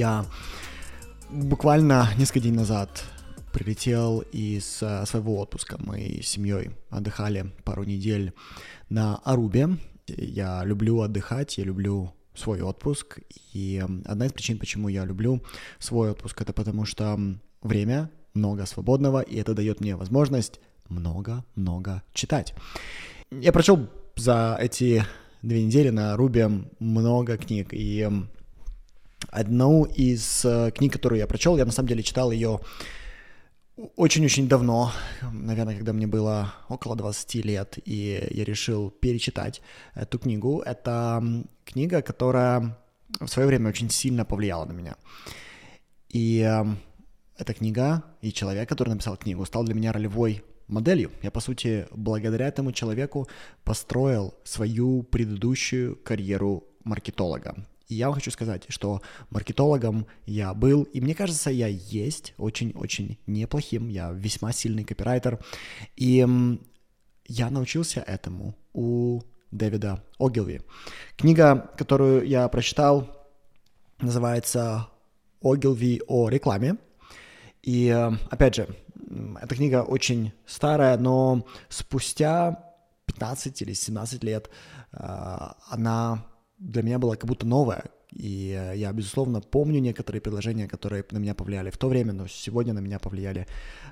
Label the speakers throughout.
Speaker 1: Я буквально несколько дней назад прилетел из э, своего отпуска. Мы с семьей отдыхали пару недель на Арубе. Я люблю отдыхать, я люблю свой отпуск. И одна из причин, почему я люблю свой отпуск, это потому что время много свободного, и это дает мне возможность много-много читать. Я прочел за эти две недели на Рубе много книг, и одну из э, книг, которую я прочел, я на самом деле читал ее очень-очень давно, наверное, когда мне было около 20 лет, и я решил перечитать эту книгу. Это книга, которая в свое время очень сильно повлияла на меня. И э, эта книга и человек, который написал книгу, стал для меня ролевой моделью. Я, по сути, благодаря этому человеку построил свою предыдущую карьеру маркетолога. И я вам хочу сказать, что маркетологом я был, и мне кажется, я есть очень-очень неплохим, я весьма сильный копирайтер, и я научился этому у Дэвида Огилви. Книга, которую я прочитал, называется «Огилви о рекламе», и, опять же, эта книга очень старая, но спустя 15 или 17 лет а, она для меня была как будто новая. И э, я, безусловно, помню некоторые предложения, которые на меня повлияли в то время, но сегодня на меня повлияли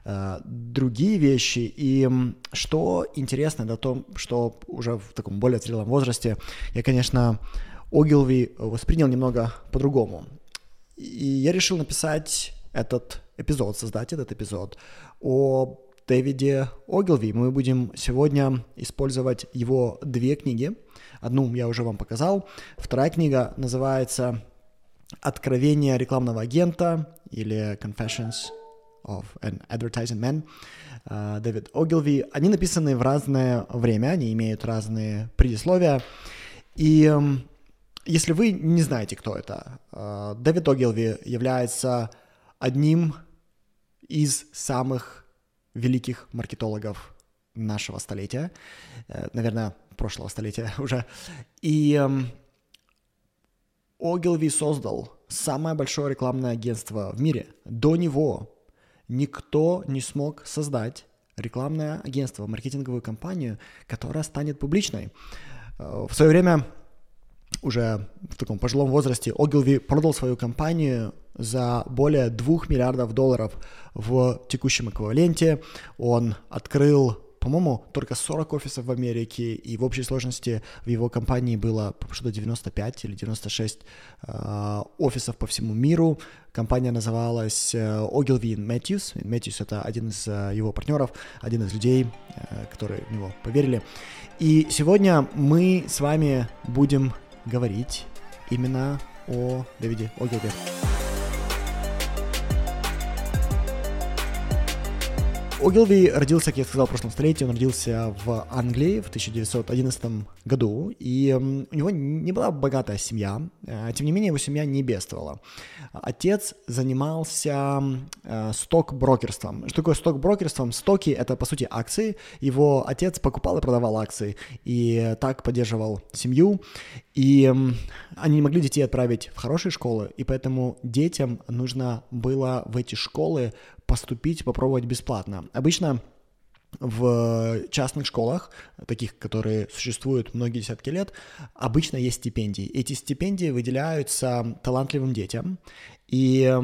Speaker 1: э, другие вещи. И что интересно, это то, что уже в таком более зрелом возрасте я, конечно, Огилви воспринял немного по-другому. И я решил написать этот эпизод, создать этот эпизод о Дэвиде Огилви. Мы будем сегодня использовать его две книги. Одну я уже вам показал. Вторая книга называется «Откровение рекламного агента» или «Confessions of an Advertising Man» э, Дэвид Огилви. Они написаны в разное время, они имеют разные предисловия. И эм, если вы не знаете, кто это, э, Дэвид Огилви является одним из самых великих маркетологов нашего столетия, э, наверное, прошлого столетия уже. И эм, Огилви создал самое большое рекламное агентство в мире. До него никто не смог создать рекламное агентство, маркетинговую компанию, которая станет публичной. Э, в свое время, уже в таком пожилом возрасте, Огилви продал свою компанию за более 2 миллиардов долларов в текущем эквиваленте. Он открыл по-моему, только 40 офисов в Америке, и в общей сложности в его компании было что-то 95 или 96 э, офисов по всему миру. Компания называлась э, Ogilvy Matthews. Matthews — это один из э, его партнеров, один из людей, э, которые в него поверили. И сегодня мы с вами будем говорить именно о Дэвиде Огилви. Огилви родился, как я сказал, в прошлом столетии, он родился в Англии в 1911 году, и у него не была богатая семья, э, тем не менее его семья не бедствовала. Отец занимался э, сток-брокерством. Что такое сток-брокерством? Стоки — это, по сути, акции. Его отец покупал и продавал акции, и так поддерживал семью, и они не могли детей отправить в хорошие школы, и поэтому детям нужно было в эти школы поступить, попробовать бесплатно. Обычно в частных школах, таких, которые существуют многие десятки лет, обычно есть стипендии. Эти стипендии выделяются талантливым детям, и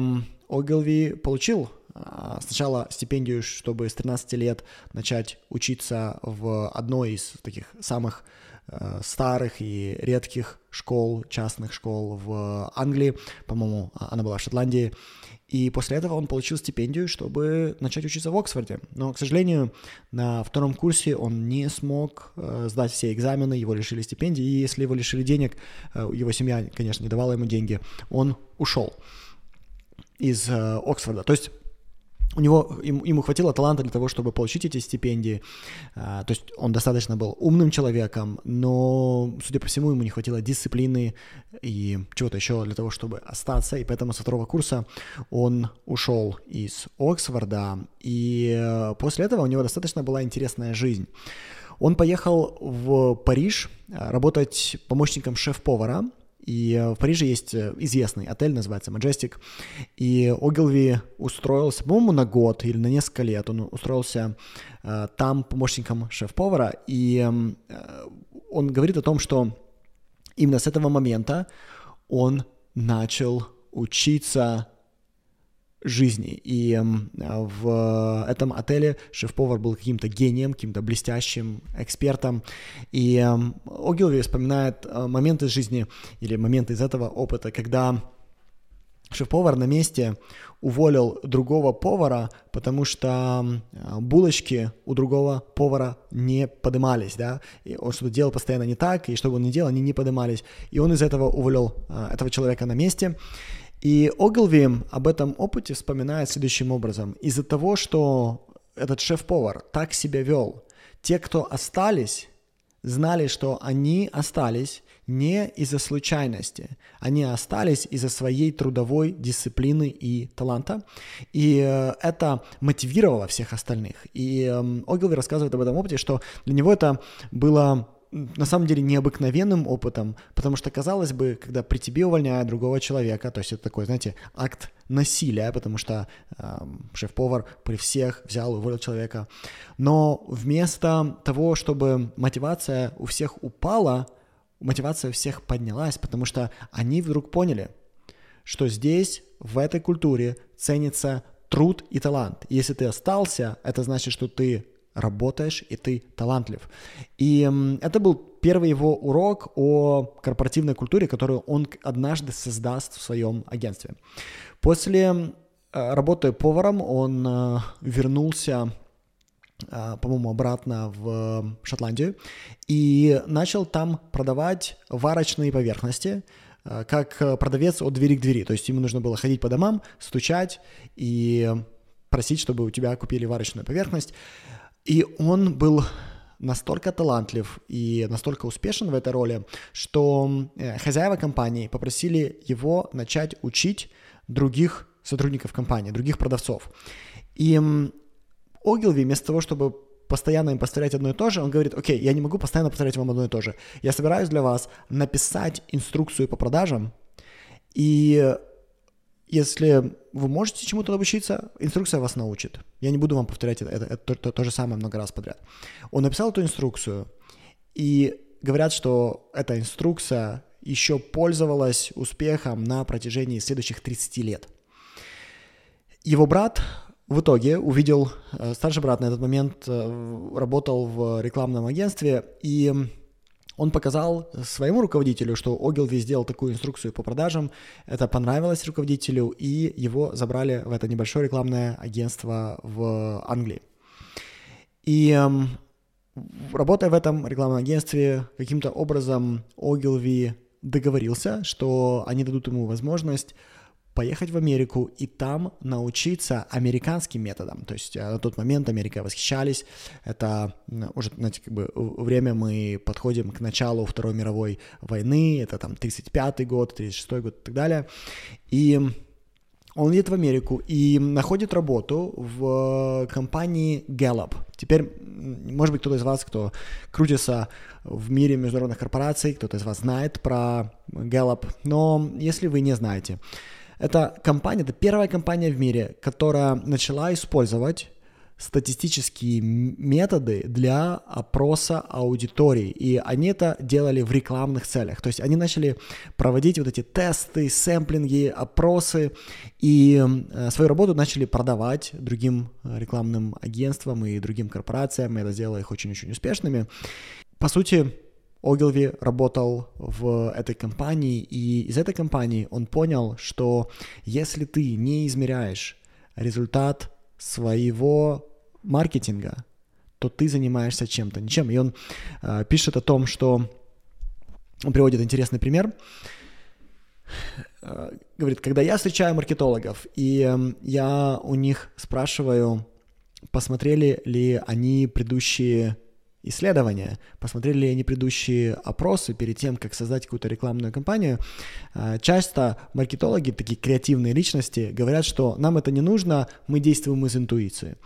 Speaker 1: Огилви получил а, сначала стипендию, чтобы с 13 лет начать учиться в одной из таких самых э, старых и редких школ, частных школ в Англии, по-моему, она была в Шотландии, и после этого он получил стипендию, чтобы начать учиться в Оксфорде. Но, к сожалению, на втором курсе он не смог э, сдать все экзамены, его лишили стипендии, и если его лишили денег, э, его семья, конечно, не давала ему деньги, он ушел из э, Оксфорда. То есть у него, ему хватило таланта для того, чтобы получить эти стипендии. А, то есть он достаточно был умным человеком, но, судя по всему, ему не хватило дисциплины и чего-то еще для того, чтобы остаться. И поэтому со второго курса он ушел из Оксфорда. И э, после этого у него достаточно была интересная жизнь. Он поехал в Париж э, работать помощником шеф-повара И в Париже есть известный отель, называется Majestic. И Огилви устроился, по-моему, на год или на несколько лет. Он устроился э, там помощником шеф-повара. И э, он говорит о том, что именно с этого момента он начал учиться жизни. И в этом отеле шеф-повар был каким-то гением, каким-то блестящим экспертом. И Огилви вспоминает э, моменты из жизни или моменты из этого опыта, когда шеф-повар на месте уволил другого повара, потому что булочки у другого повара не поднимались, да, и он что-то делал постоянно не так, и что бы он ни делал, они не поднимались, и он из этого уволил э, этого человека на месте, и Огилви об этом опыте вспоминает следующим образом. Из-за того, что этот шеф-повар так себя вел, те, кто остались, знали, что они остались не из-за случайности, они остались из-за своей трудовой дисциплины и таланта, и э, это мотивировало всех остальных. И эм, Огилви рассказывает об этом опыте, что для него это было на самом деле необыкновенным опытом, потому что, казалось бы, когда при тебе увольняют другого человека, то есть это такой, знаете, акт насилия, потому что э, шеф-повар при всех взял и уволил человека. Но вместо того, чтобы мотивация у всех упала, мотивация у всех поднялась, потому что они вдруг поняли, что здесь, в этой культуре, ценится труд и талант. Если ты остался, это значит, что ты работаешь, и ты талантлив. И это был первый его урок о корпоративной культуре, которую он однажды создаст в своем агентстве. После э, работы поваром он э, вернулся э, по-моему, обратно в Шотландию, и начал там продавать варочные поверхности, как продавец от двери к двери. То есть ему нужно было ходить по домам, стучать и просить, чтобы у тебя купили варочную поверхность. И он был настолько талантлив и настолько успешен в этой роли, что э, хозяева компании попросили его начать учить других сотрудников компании, других продавцов. И Огилви вместо того, чтобы постоянно им повторять одно и то же, он говорит, окей, я не могу постоянно повторять вам одно и то же. Я собираюсь для вас написать инструкцию по продажам, и если вы можете чему-то обучиться, инструкция вас научит. Я не буду вам повторять это, это, это то, то же самое много раз подряд. Он написал эту инструкцию, и говорят, что эта инструкция еще пользовалась успехом на протяжении следующих 30 лет. Его брат в итоге увидел, э, старший брат на этот момент э, работал в рекламном агентстве, и он показал своему руководителю, что Огилви сделал такую инструкцию по продажам, это понравилось руководителю, и его забрали в это небольшое рекламное агентство в Англии. И эм, работая в этом рекламном агентстве, каким-то образом Огилви договорился, что они дадут ему возможность поехать в Америку и там научиться американским методам. То есть э, на тот момент Америка восхищались. Это уже, знаете, как бы время мы подходим к началу Второй мировой войны. Это там 35-й год, 36-й год и так далее. И он едет в Америку и находит работу в компании Gallup. Теперь, может быть, кто-то из вас, кто крутится в мире международных корпораций, кто-то из вас знает про Gallup, но если вы не знаете, это компания, это первая компания в мире, которая начала использовать статистические методы для опроса аудитории, и они это делали в рекламных целях. То есть они начали проводить вот эти тесты, сэмплинги, опросы, и э, свою работу начали продавать другим э, рекламным агентствам и другим корпорациям, и это сделало их очень-очень успешными. По сути, Огилви работал в этой компании, и из этой компании он понял, что если ты не измеряешь результат своего маркетинга, то ты занимаешься чем-то, ничем. И он э, пишет о том, что он приводит интересный пример. Э, говорит, когда я встречаю маркетологов, и э, я у них спрашиваю, посмотрели ли они предыдущие исследования, посмотрели ли они предыдущие опросы перед тем, как создать какую-то рекламную кампанию, а, часто маркетологи, такие креативные личности, говорят, что нам это не нужно, мы действуем из интуиции.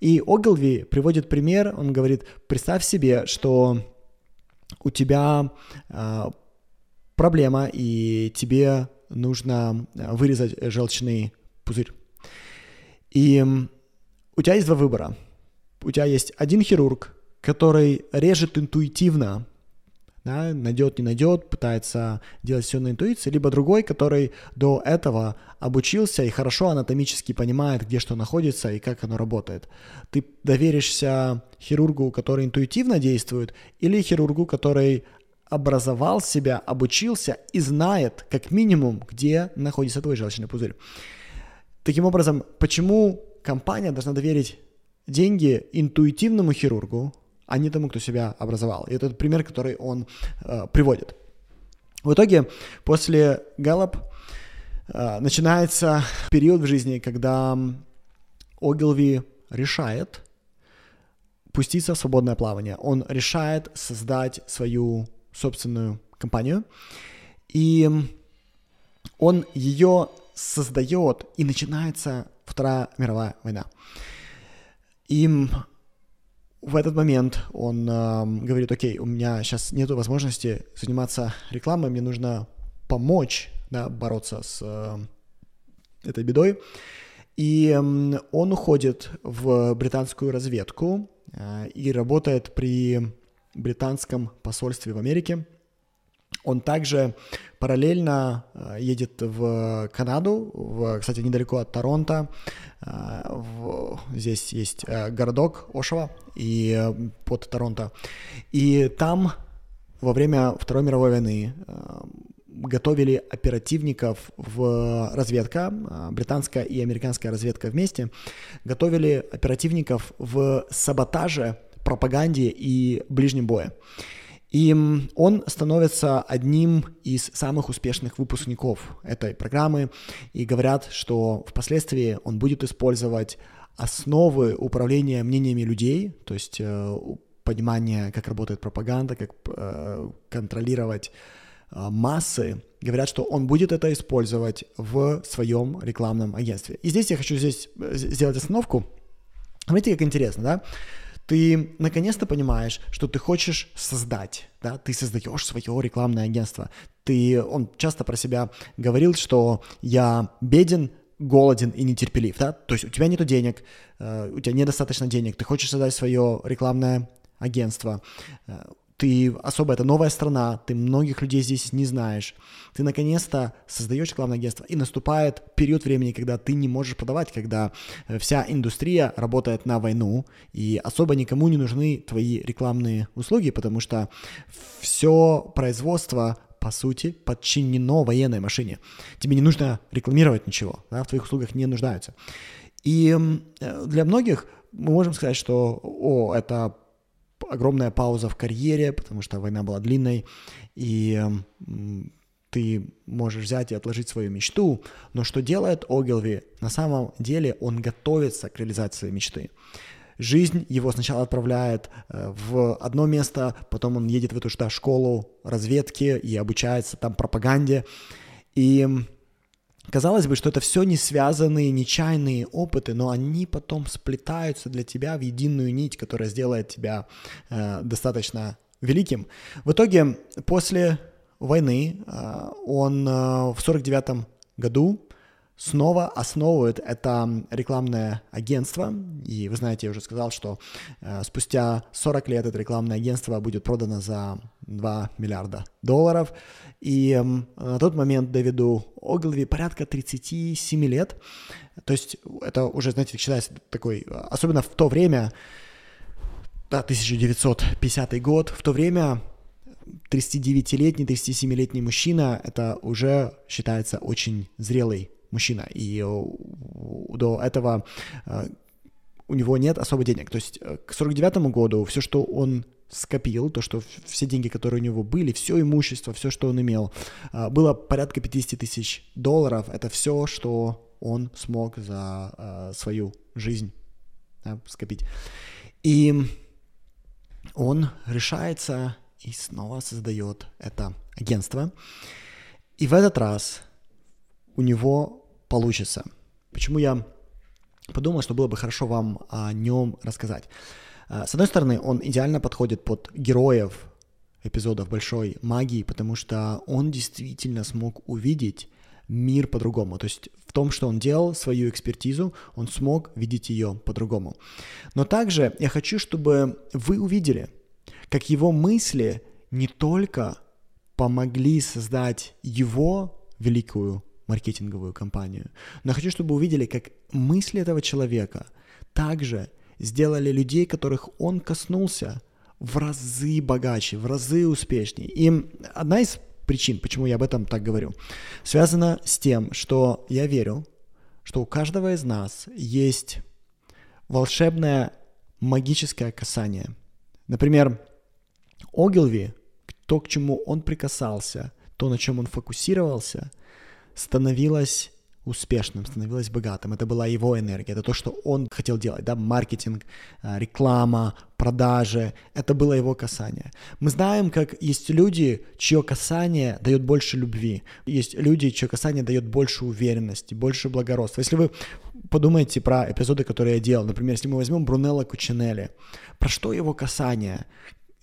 Speaker 1: И Огилви приводит пример, он говорит, представь себе, что у тебя а, проблема, и тебе нужно вырезать желчный пузырь. И у тебя есть два выбора. У тебя есть один хирург, который режет интуитивно, да, найдет, не найдет, пытается делать все на интуиции, либо другой, который до этого обучился и хорошо анатомически понимает, где что находится и как оно работает. Ты доверишься хирургу, который интуитивно действует, или хирургу, который образовал себя, обучился и знает, как минимум, где находится твой желчный пузырь. Таким образом, почему компания должна доверить деньги интуитивному хирургу, а не тому, кто себя образовал. И это пример, который он э, приводит. В итоге, после Гэллоп э, начинается период в жизни, когда Огилви решает пуститься в свободное плавание. Он решает создать свою собственную компанию, и он ее создает, и начинается Вторая мировая война. Им в этот момент он э, говорит, окей, у меня сейчас нет возможности заниматься рекламой, мне нужно помочь да, бороться с э, этой бедой. И э, он уходит в британскую разведку э, и работает при британском посольстве в Америке. Он также параллельно э, едет в Канаду, в, кстати, недалеко от Торонто. Э, в, здесь есть э, городок Ошава и под Торонто. И там во время Второй мировой войны готовили оперативников в разведка, британская и американская разведка вместе, готовили оперативников в саботаже, пропаганде и ближнем бое. И он становится одним из самых успешных выпускников этой программы, и говорят, что впоследствии он будет использовать основы управления мнениями людей, то есть э, понимание, как работает пропаганда, как э, контролировать э, массы, говорят, что он будет это использовать в своем рекламном агентстве. И здесь я хочу здесь сделать остановку. Смотрите, как интересно, да? Ты наконец-то понимаешь, что ты хочешь создать, да, ты создаешь свое рекламное агентство. Ты, он часто про себя говорил, что я беден, голоден и нетерпелив, да, то есть у тебя нет денег, э, у тебя недостаточно денег, ты хочешь создать свое рекламное агентство, э, ты особо, это новая страна, ты многих людей здесь не знаешь, ты наконец-то создаешь рекламное агентство, и наступает период времени, когда ты не можешь продавать, когда э, вся индустрия работает на войну, и особо никому не нужны твои рекламные услуги, потому что все производство по сути, подчинено военной машине. Тебе не нужно рекламировать ничего, да, в твоих услугах не нуждаются. И э, для многих мы можем сказать, что, о, это огромная пауза в карьере, потому что война была длинной, и ты можешь взять и отложить свою мечту, но что делает Огилви? На самом деле он готовится к реализации мечты. Жизнь его сначала отправляет э, в одно место, потом он едет в эту что, школу разведки и обучается там пропаганде. И Казалось бы, что это все не связанные, нечаянные опыты, но они потом сплетаются для тебя в единую нить, которая сделает тебя э, достаточно великим. В итоге, после войны э, он э, в 49 году снова основывает это рекламное агентство. И вы знаете, я уже сказал, что э, спустя 40 лет это рекламное агентство будет продано за 2 миллиарда долларов. И э, на тот момент Дэвиду Оглви порядка 37 лет. То есть это уже, знаете, считается такой, особенно в то время, да, 1950 год, в то время 39-летний, 37-летний мужчина, это уже считается очень зрелый мужчина, и э, до этого э, у него нет особо денег. То есть э, к 49 году все, что он скопил, то, что все деньги, которые у него были, все имущество, все, что он имел, было порядка 50 тысяч долларов. Это все, что он смог за свою жизнь да, скопить. И он решается и снова создает это агентство. И в этот раз у него получится. Почему я подумал, что было бы хорошо вам о нем рассказать. А, с одной стороны, он идеально подходит под героев эпизодов большой магии, потому что он действительно смог увидеть мир по-другому. То есть в том, что он делал, свою экспертизу, он смог видеть ее по-другому. Но также я хочу, чтобы вы увидели, как его мысли не только помогли создать его великую маркетинговую компанию, но я хочу, чтобы увидели, как мысли этого человека также сделали людей, которых он коснулся, в разы богаче, в разы успешнее. И одна из причин, почему я об этом так говорю, связана с тем, что я верю, что у каждого из нас есть волшебное магическое касание. Например, Огилви, то, к чему он прикасался, то, на чем он фокусировался, становилось успешным, становилась богатым. Это была его энергия, это то, что он хотел делать, да, маркетинг, а, реклама, продажи, это было его касание. Мы знаем, как есть люди, чье касание дает больше любви, есть люди, чье касание дает больше уверенности, больше благородства. Если вы подумаете про эпизоды, которые я делал, например, если мы возьмем Брунелла Кучинелли, про что его касание?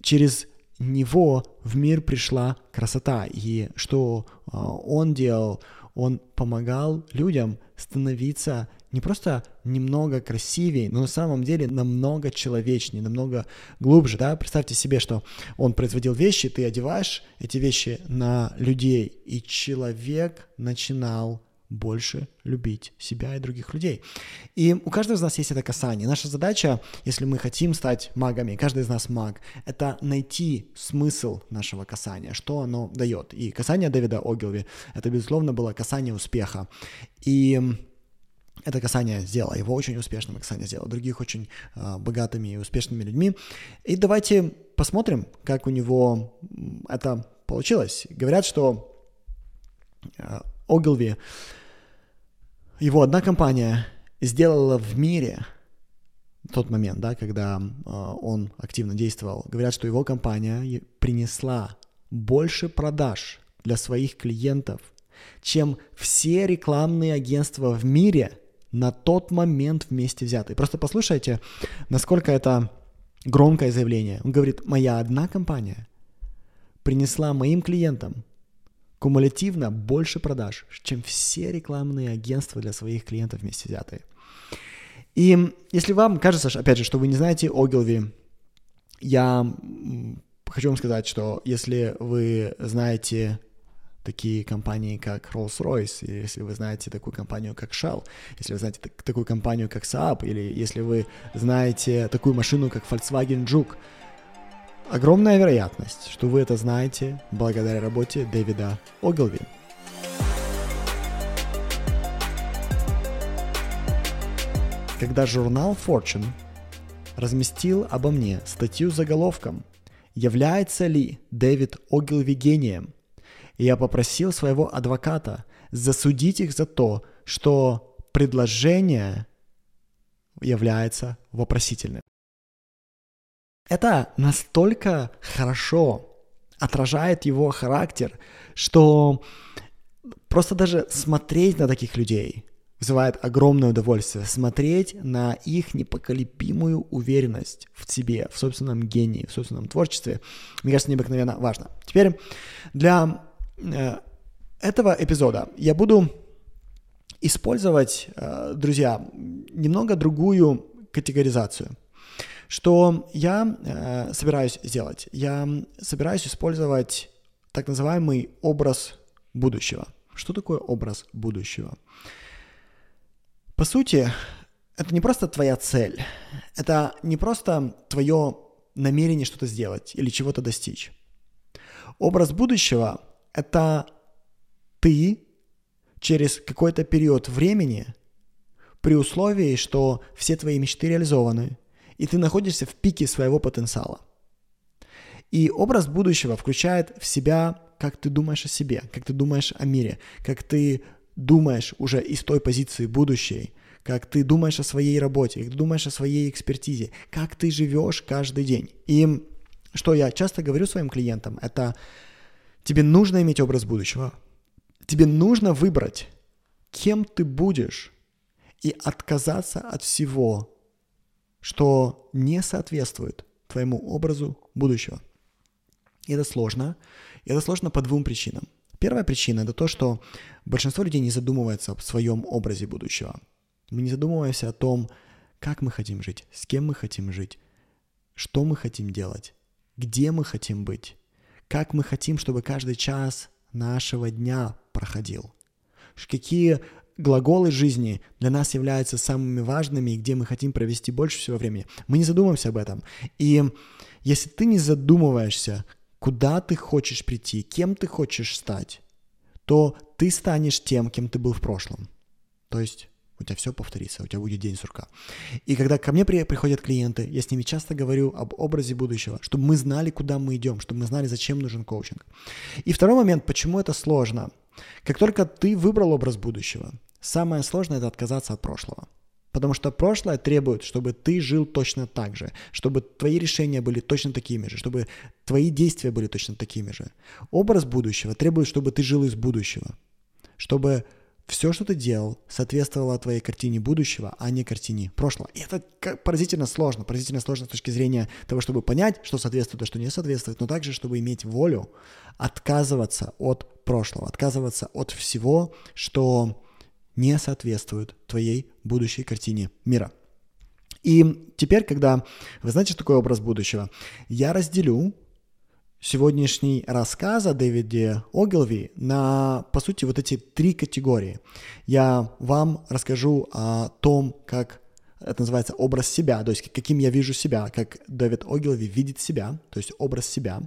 Speaker 1: Через него в мир пришла красота, и что э, он делал, он помогал людям становиться не просто немного красивее, но на самом деле намного человечнее, намного глубже, да, представьте себе, что он производил вещи, ты одеваешь эти вещи на людей, и человек начинал больше любить себя и других людей. И у каждого из нас есть это касание. Наша задача, если мы хотим стать магами, каждый из нас маг, это найти смысл нашего касания, что оно дает. И касание Дэвида Огилви, это, безусловно, было касание успеха. И это касание сделало его очень успешным, касание сделало других очень э, богатыми и успешными людьми. И давайте посмотрим, как у него это получилось. Говорят, что э, Огилви его одна компания сделала в мире тот момент, да, когда э, он активно действовал, говорят, что его компания принесла больше продаж для своих клиентов, чем все рекламные агентства в мире на тот момент вместе взятые. Просто послушайте, насколько это громкое заявление. Он говорит, моя одна компания принесла моим клиентам кумулятивно больше продаж, чем все рекламные агентства для своих клиентов вместе взятые. И если вам кажется, опять же, что вы не знаете Ogilvy, я хочу вам сказать, что если вы знаете такие компании, как Rolls-Royce, если вы знаете такую компанию, как Shell, если вы знаете такую компанию, как Saab, или если вы знаете такую машину, как Volkswagen Juke, Огромная вероятность, что вы это знаете благодаря работе Дэвида Огилви. Когда журнал Fortune разместил обо мне статью с заголовком «Является ли Дэвид Огилви гением?», я попросил своего адвоката засудить их за то, что предложение является вопросительным. Это настолько хорошо отражает его характер, что просто даже смотреть на таких людей вызывает огромное удовольствие. Смотреть на их непоколебимую уверенность в себе, в собственном гении, в собственном творчестве, мне кажется, необыкновенно важно. Теперь для э, этого эпизода я буду использовать, э, друзья, немного другую категоризацию – что я э, собираюсь сделать? Я собираюсь использовать так называемый образ будущего. Что такое образ будущего? По сути, это не просто твоя цель, это не просто твое намерение что-то сделать или чего-то достичь. Образ будущего — это ты через какой-то период времени при условии, что все твои мечты реализованы, и ты находишься в пике своего потенциала. И образ будущего включает в себя, как ты думаешь о себе, как ты думаешь о мире, как ты думаешь уже из той позиции будущей, как ты думаешь о своей работе, как ты думаешь о своей экспертизе, как ты живешь каждый день. И что я часто говорю своим клиентам, это тебе нужно иметь образ будущего, тебе нужно выбрать, кем ты будешь, и отказаться от всего, что не соответствует твоему образу будущего. И это сложно. И это сложно по двум причинам. Первая причина – это то, что большинство людей не задумывается о своем образе будущего. Мы не задумываемся о том, как мы хотим жить, с кем мы хотим жить, что мы хотим делать, где мы хотим быть, как мы хотим, чтобы каждый час нашего дня проходил, какие глаголы жизни для нас являются самыми важными и где мы хотим провести больше всего времени. Мы не задумываемся об этом. И если ты не задумываешься, куда ты хочешь прийти, кем ты хочешь стать, то ты станешь тем, кем ты был в прошлом. То есть у тебя все повторится, у тебя будет день сурка. И когда ко мне при, приходят клиенты, я с ними часто говорю об образе будущего, чтобы мы знали, куда мы идем, чтобы мы знали, зачем нужен коучинг. И второй момент, почему это сложно. Как только ты выбрал образ будущего, самое сложное это отказаться от прошлого. Потому что прошлое требует, чтобы ты жил точно так же, чтобы твои решения были точно такими же, чтобы твои действия были точно такими же. Образ будущего требует, чтобы ты жил из будущего, чтобы все, что ты делал, соответствовало твоей картине будущего, а не картине прошлого. И это поразительно сложно, поразительно сложно с точки зрения того, чтобы понять, что соответствует, а что не соответствует, но также, чтобы иметь волю отказываться от прошлого, отказываться от всего, что не соответствует твоей будущей картине мира. И теперь, когда вы знаете, что такое образ будущего, я разделю сегодняшний рассказ о Дэвиде Огилви на, по сути, вот эти три категории. Я вам расскажу о том, как это называется образ себя, то есть каким я вижу себя, как Дэвид Огилви видит себя, то есть образ себя.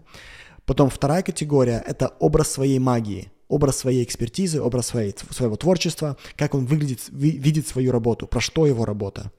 Speaker 1: Потом вторая категория — это образ своей магии, образ своей экспертизы, образ своей, своего творчества, как он выглядит, видит свою работу, про что его работа.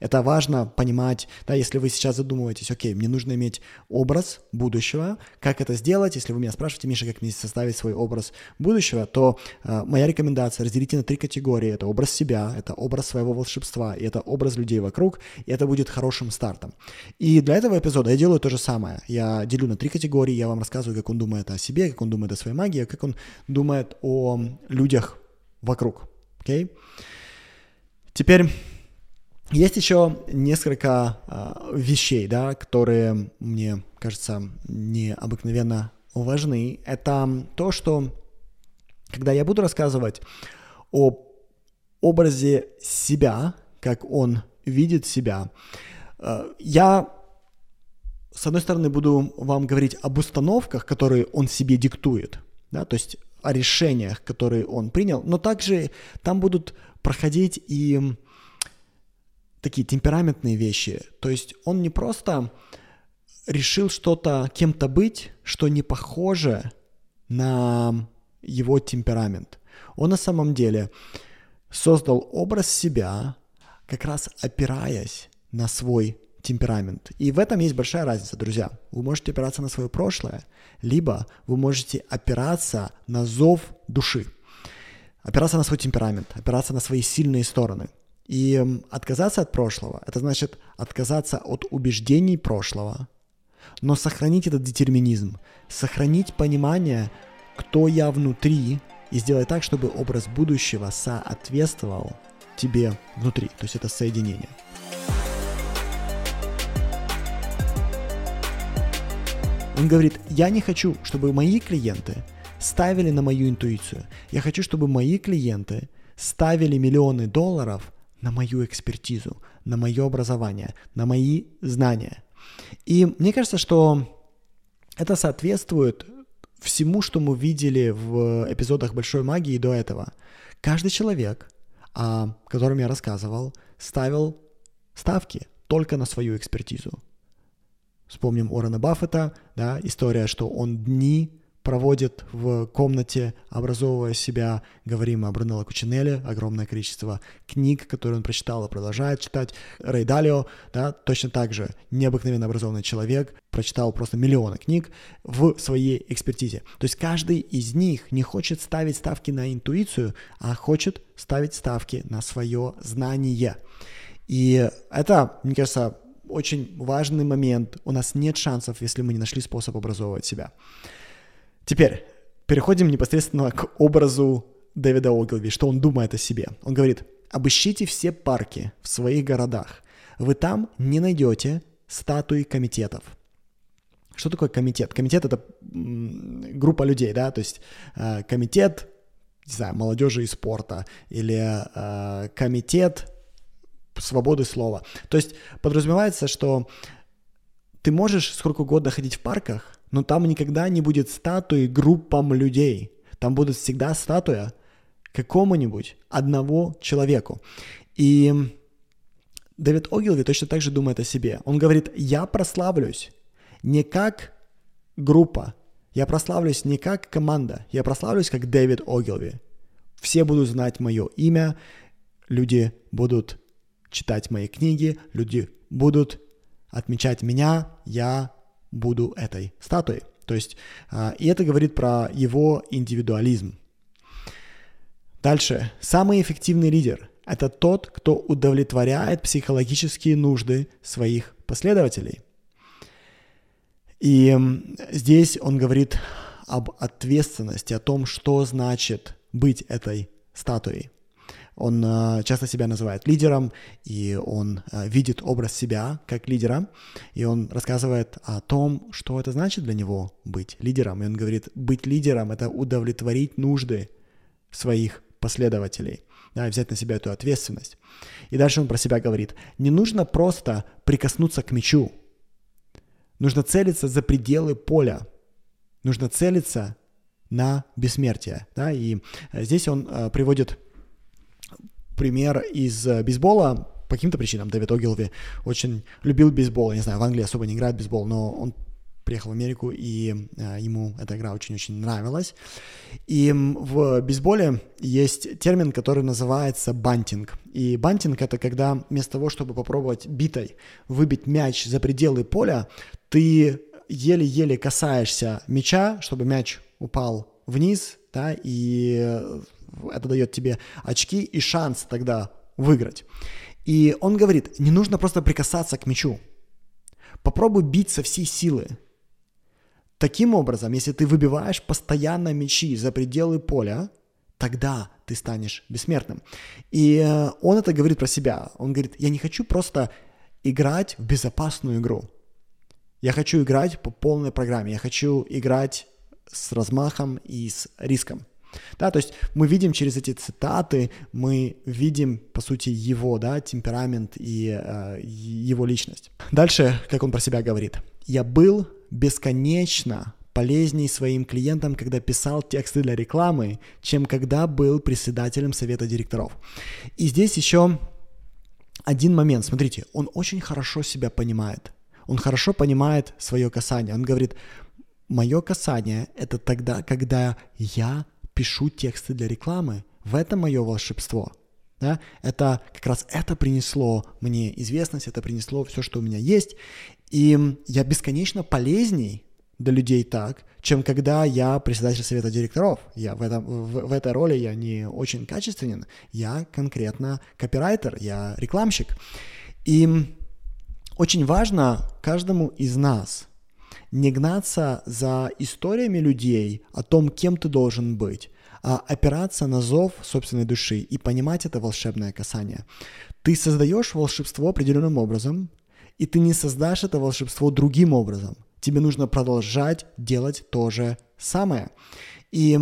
Speaker 1: Это важно понимать, да, если вы сейчас задумываетесь, окей, мне нужно иметь образ будущего, как это сделать, если вы меня спрашиваете, Миша, как мне составить свой образ будущего, то э, моя рекомендация разделите на три категории. Это образ себя, это образ своего волшебства, и это образ людей вокруг, и это будет хорошим стартом. И для этого эпизода я делаю то же самое. Я делю на три категории, я вам рассказываю, как он думает о себе, как он думает о своей магии, как он думает о людях вокруг. Окей? Okay? Теперь есть еще несколько э, вещей, да, которые мне кажется необыкновенно важны. Это то, что когда я буду рассказывать о образе себя, как он видит себя, э, я с одной стороны буду вам говорить об установках, которые он себе диктует, да, то есть о решениях, которые он принял, но также там будут проходить и такие темпераментные вещи. То есть он не просто решил что-то кем-то быть, что не похоже на его темперамент. Он на самом деле создал образ себя, как раз опираясь на свой темперамент. И в этом есть большая разница, друзья. Вы можете опираться на свое прошлое, либо вы можете опираться на зов души, опираться на свой темперамент, опираться на свои сильные стороны – и отказаться от прошлого, это значит отказаться от убеждений прошлого, но сохранить этот детерминизм, сохранить понимание, кто я внутри, и сделать так, чтобы образ будущего соответствовал тебе внутри. То есть это соединение. Он говорит, я не хочу, чтобы мои клиенты ставили на мою интуицию. Я хочу, чтобы мои клиенты ставили миллионы долларов на мою экспертизу, на мое образование, на мои знания. И мне кажется, что это соответствует всему, что мы видели в эпизодах Большой магии до этого. Каждый человек, о котором я рассказывал, ставил ставки только на свою экспертизу. Вспомним Уоррена Баффета, да, история, что он дни проводит в комнате, образовывая себя. Говорим о Брунелло Кучинелле, огромное количество книг, которые он прочитал и продолжает читать. Рэй Далио, да, точно так же необыкновенно образованный человек, прочитал просто миллионы книг в своей экспертизе. То есть каждый из них не хочет ставить ставки на интуицию, а хочет ставить ставки на свое знание. И это, мне кажется, очень важный момент. У нас нет шансов, если мы не нашли способ образовывать себя. Теперь переходим непосредственно к образу Дэвида Огилви, что он думает о себе. Он говорит, обыщите все парки в своих городах. Вы там не найдете статуи комитетов. Что такое комитет? Комитет — это группа людей, да, то есть э, комитет, не знаю, молодежи и спорта или э, комитет свободы слова. То есть подразумевается, что ты можешь сколько угодно ходить в парках, но там никогда не будет статуи группам людей. Там будет всегда статуя какому-нибудь одного человеку. И Дэвид Огилви точно так же думает о себе. Он говорит, я прославлюсь не как группа, я прославлюсь не как команда, я прославлюсь как Дэвид Огилви. Все будут знать мое имя, люди будут читать мои книги, люди будут отмечать меня, я буду этой статуей. То есть, а, и это говорит про его индивидуализм. Дальше. Самый эффективный лидер – это тот, кто удовлетворяет психологические нужды своих последователей. И здесь он говорит об ответственности, о том, что значит быть этой статуей. Он э, часто себя называет лидером, и он э, видит образ себя как лидера, и он рассказывает о том, что это значит для него быть лидером. И он говорит, быть лидером — это удовлетворить нужды своих последователей, да, взять на себя эту ответственность. И дальше он про себя говорит, не нужно просто прикоснуться к мячу, нужно целиться за пределы поля, нужно целиться на бессмертие. Да? И э, здесь он приводит пример из э, бейсбола. По каким-то причинам Дэвид Огилви очень любил бейсбол. Я не знаю, в Англии особо не играет в бейсбол, но он приехал в Америку, и э, ему эта игра очень-очень нравилась. И в бейсболе есть термин, который называется бантинг. И бантинг — это когда вместо того, чтобы попробовать битой выбить мяч за пределы поля, ты еле-еле касаешься мяча, чтобы мяч упал вниз, да, и это дает тебе очки и шанс тогда выиграть. И он говорит, не нужно просто прикасаться к мячу. Попробуй бить со всей силы. Таким образом, если ты выбиваешь постоянно мячи за пределы поля, тогда ты станешь бессмертным. И э, он это говорит про себя. Он говорит, я не хочу просто играть в безопасную игру. Я хочу играть по полной программе. Я хочу играть с размахом и с риском. Да, то есть мы видим через эти цитаты, мы видим, по сути, его, да, темперамент и э, его личность. Дальше, как он про себя говорит. «Я был бесконечно полезней своим клиентам, когда писал тексты для рекламы, чем когда был председателем совета директоров». И здесь еще один момент. Смотрите, он очень хорошо себя понимает. Он хорошо понимает свое касание. Он говорит, мое касание — это тогда, когда я пишу тексты для рекламы. В этом мое волшебство. Да? Это как раз это принесло мне известность, это принесло все, что у меня есть. И я бесконечно полезней для людей так, чем когда я председатель совета директоров. Я в, этом, в, в этой роли я не очень качественен, я конкретно копирайтер, я рекламщик. И очень важно каждому из нас не гнаться за историями людей о том, кем ты должен быть, а опираться на зов собственной души и понимать это волшебное касание. Ты создаешь волшебство определенным образом, и ты не создашь это волшебство другим образом. Тебе нужно продолжать делать то же самое. И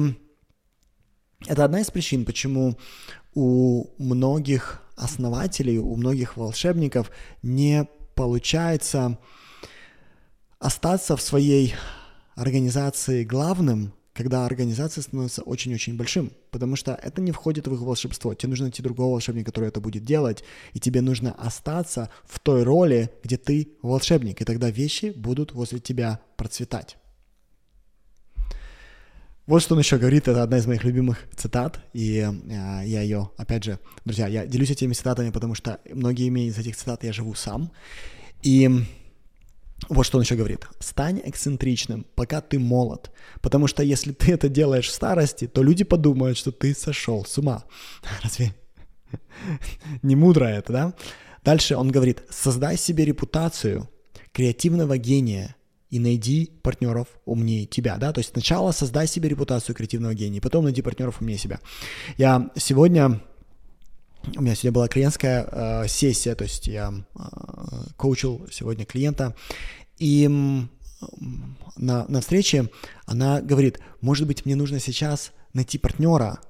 Speaker 1: это одна из причин, почему у многих основателей, у многих волшебников не получается остаться в своей организации главным, когда организация становится очень-очень большим, потому что это не входит в их волшебство. Тебе нужно найти другого волшебника, который это будет делать, и тебе нужно остаться в той роли, где ты волшебник, и тогда вещи будут возле тебя процветать. Вот что он еще говорит, это одна из моих любимых цитат, и э, я ее, опять же, друзья, я делюсь этими цитатами, потому что многими из этих цитат я живу сам, и вот что он еще говорит. Стань эксцентричным, пока ты молод. Потому что если ты это делаешь в старости, то люди подумают, что ты сошел с ума. Разве не мудро это, да? Дальше он говорит, создай себе репутацию креативного гения и найди партнеров умнее тебя, да, то есть сначала создай себе репутацию креативного гения, потом найди партнеров умнее себя. Я сегодня у меня сегодня была клиентская э, сессия, то есть я э, коучил сегодня клиента, и на, на встрече, она говорит, может быть, мне нужно сейчас найти партнера,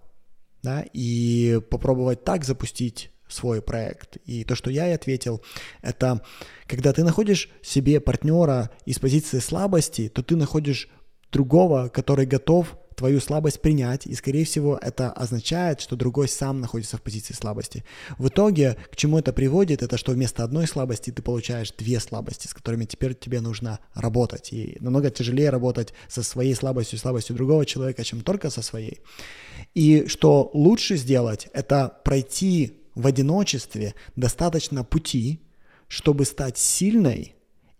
Speaker 1: да, и попробовать так запустить свой проект. И то, что я ей ответил, это когда ты находишь себе партнера из позиции слабости, то ты находишь другого, который готов твою слабость принять, и, скорее всего, это означает, что другой сам находится в позиции слабости. В итоге, к чему это приводит, это что вместо одной слабости ты получаешь две слабости, с которыми теперь тебе нужно работать. И намного тяжелее работать со своей слабостью, слабостью другого человека, чем только со своей. И что лучше сделать, это пройти в одиночестве достаточно пути, чтобы стать сильной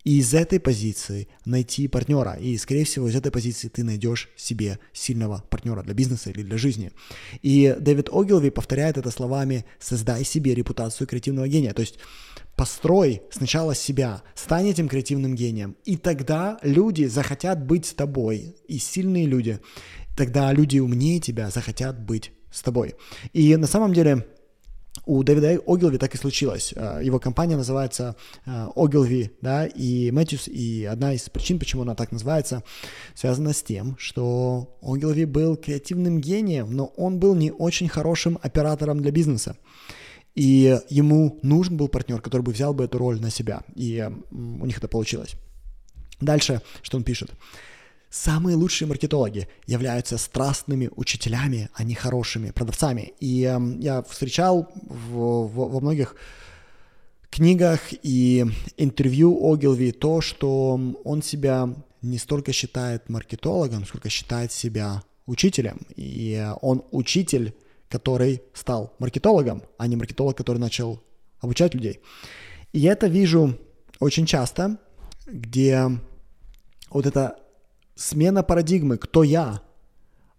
Speaker 1: и из этой позиции найти партнера. И, скорее всего, из этой позиции ты найдешь себе сильного партнера для бизнеса или для жизни. И Дэвид Огилви повторяет это словами «создай себе репутацию креативного гения». То есть построй сначала себя, стань этим креативным гением, и тогда люди захотят быть с тобой, и сильные люди, тогда люди умнее тебя захотят быть с тобой. И на самом деле у Дэвида Огилви так и случилось. Э, его компания называется э, Огилви, да, и Мэтьюс, и одна из причин, почему она так называется, связана с тем, что Огилви был креативным гением, но он был не очень хорошим оператором для бизнеса. И ему нужен был партнер, который бы взял бы эту роль на себя. И у них это получилось. Дальше, что он пишет. Самые лучшие маркетологи являются страстными учителями, а не хорошими продавцами. И э, я встречал в, в, во многих книгах и интервью Огилви то, что он себя не столько считает маркетологом, сколько считает себя учителем. И он учитель, который стал маркетологом, а не маркетолог, который начал обучать людей. И я это вижу очень часто, где вот это смена парадигмы «кто я?»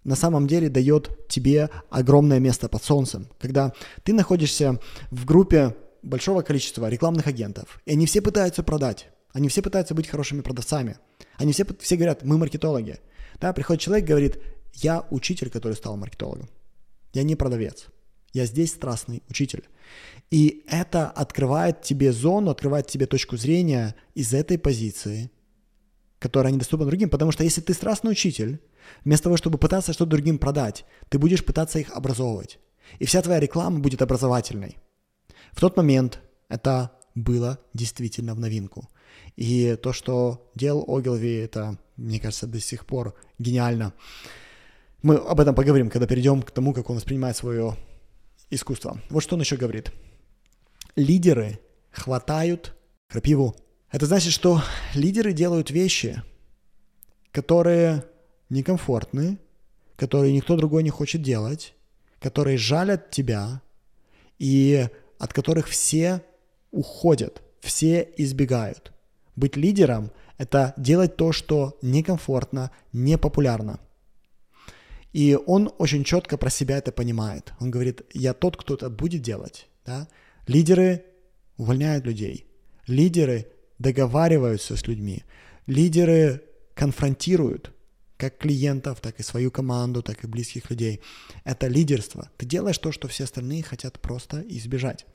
Speaker 1: на самом деле дает тебе огромное место под солнцем. Когда ты находишься в группе большого количества рекламных агентов, и они все пытаются продать, они все пытаются быть хорошими продавцами, они все, все говорят «мы маркетологи». Да, приходит человек говорит «я учитель, который стал маркетологом, я не продавец». Я здесь страстный учитель. И это открывает тебе зону, открывает тебе точку зрения из этой позиции, которая недоступна другим, потому что если ты страстный учитель, вместо того, чтобы пытаться что-то другим продать, ты будешь пытаться их образовывать. И вся твоя реклама будет образовательной. В тот момент это было действительно в новинку. И то, что делал Огилви, это, мне кажется, до сих пор гениально. Мы об этом поговорим, когда перейдем к тому, как он воспринимает свое искусство. Вот что он еще говорит. Лидеры хватают крапиву это значит, что лидеры делают вещи, которые некомфортны, которые никто другой не хочет делать, которые жалят тебя и от которых все уходят, все избегают. Быть лидером – это делать то, что некомфортно, непопулярно. И он очень четко про себя это понимает. Он говорит, я тот, кто это будет делать. Да? Лидеры увольняют людей. Лидеры договариваются с людьми. Лидеры конфронтируют как клиентов, так и свою команду, так и близких людей. Это лидерство. Ты делаешь то, что все остальные хотят просто избежать.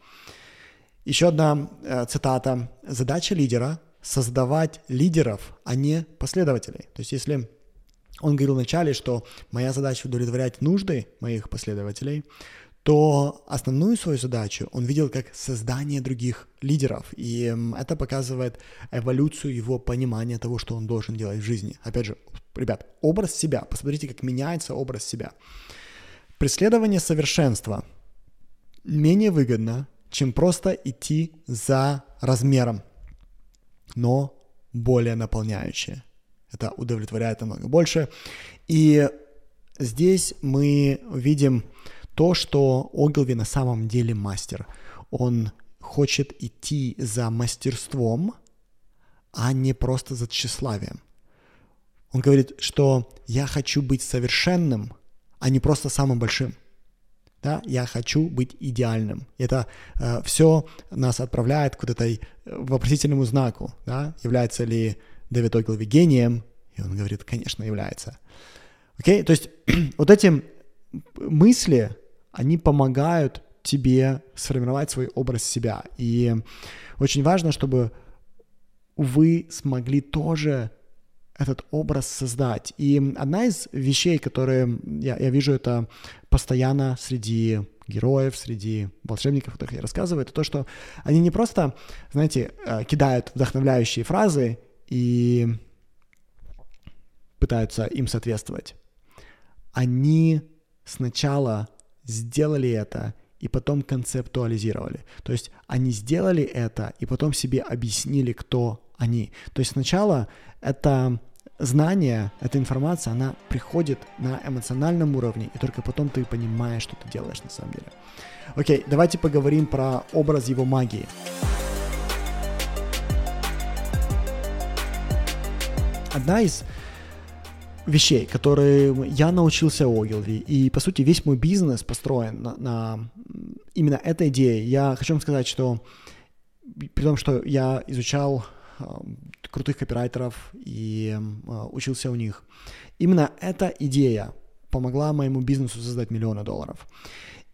Speaker 1: Еще одна э, цитата. Задача лидера – создавать лидеров, а не последователей. То есть если он говорил вначале, что моя задача удовлетворять нужды моих последователей, то основную свою задачу он видел как создание других лидеров. И это показывает эволюцию его понимания того, что он должен делать в жизни. Опять же, ребят, образ себя. Посмотрите, как меняется образ себя. Преследование совершенства менее выгодно, чем просто идти за размером, но более наполняющее. Это удовлетворяет намного больше. И здесь мы видим то, что Огилви на самом деле мастер. Он хочет идти за мастерством, а не просто за тщеславием. Он говорит, что я хочу быть совершенным, а не просто самым большим. Да, я хочу быть идеальным. Это э, все нас отправляет к вот этой э, вопросительному знаку. Да? Является ли Дэвид Огилви гением? И он говорит, конечно, является. Окей, то есть вот эти мысли, они помогают тебе сформировать свой образ себя. И очень важно, чтобы вы смогли тоже этот образ создать. И одна из вещей, которые я, я вижу это постоянно среди героев, среди волшебников, о которых я рассказываю, это то, что они не просто, знаете, э, кидают вдохновляющие фразы и пытаются им соответствовать. Они сначала сделали это и потом концептуализировали. То есть они сделали это и потом себе объяснили, кто они. То есть сначала это знание, эта информация, она приходит на эмоциональном уровне, и только потом ты понимаешь, что ты делаешь на самом деле. Окей, давайте поговорим про образ его магии. Одна из вещей, которые я научился у Ogilvy, и, по сути, весь мой бизнес построен на, на именно этой идее. Я хочу вам сказать, что при том, что я изучал э, крутых копирайтеров и э, учился у них, именно эта идея помогла моему бизнесу создать миллионы долларов.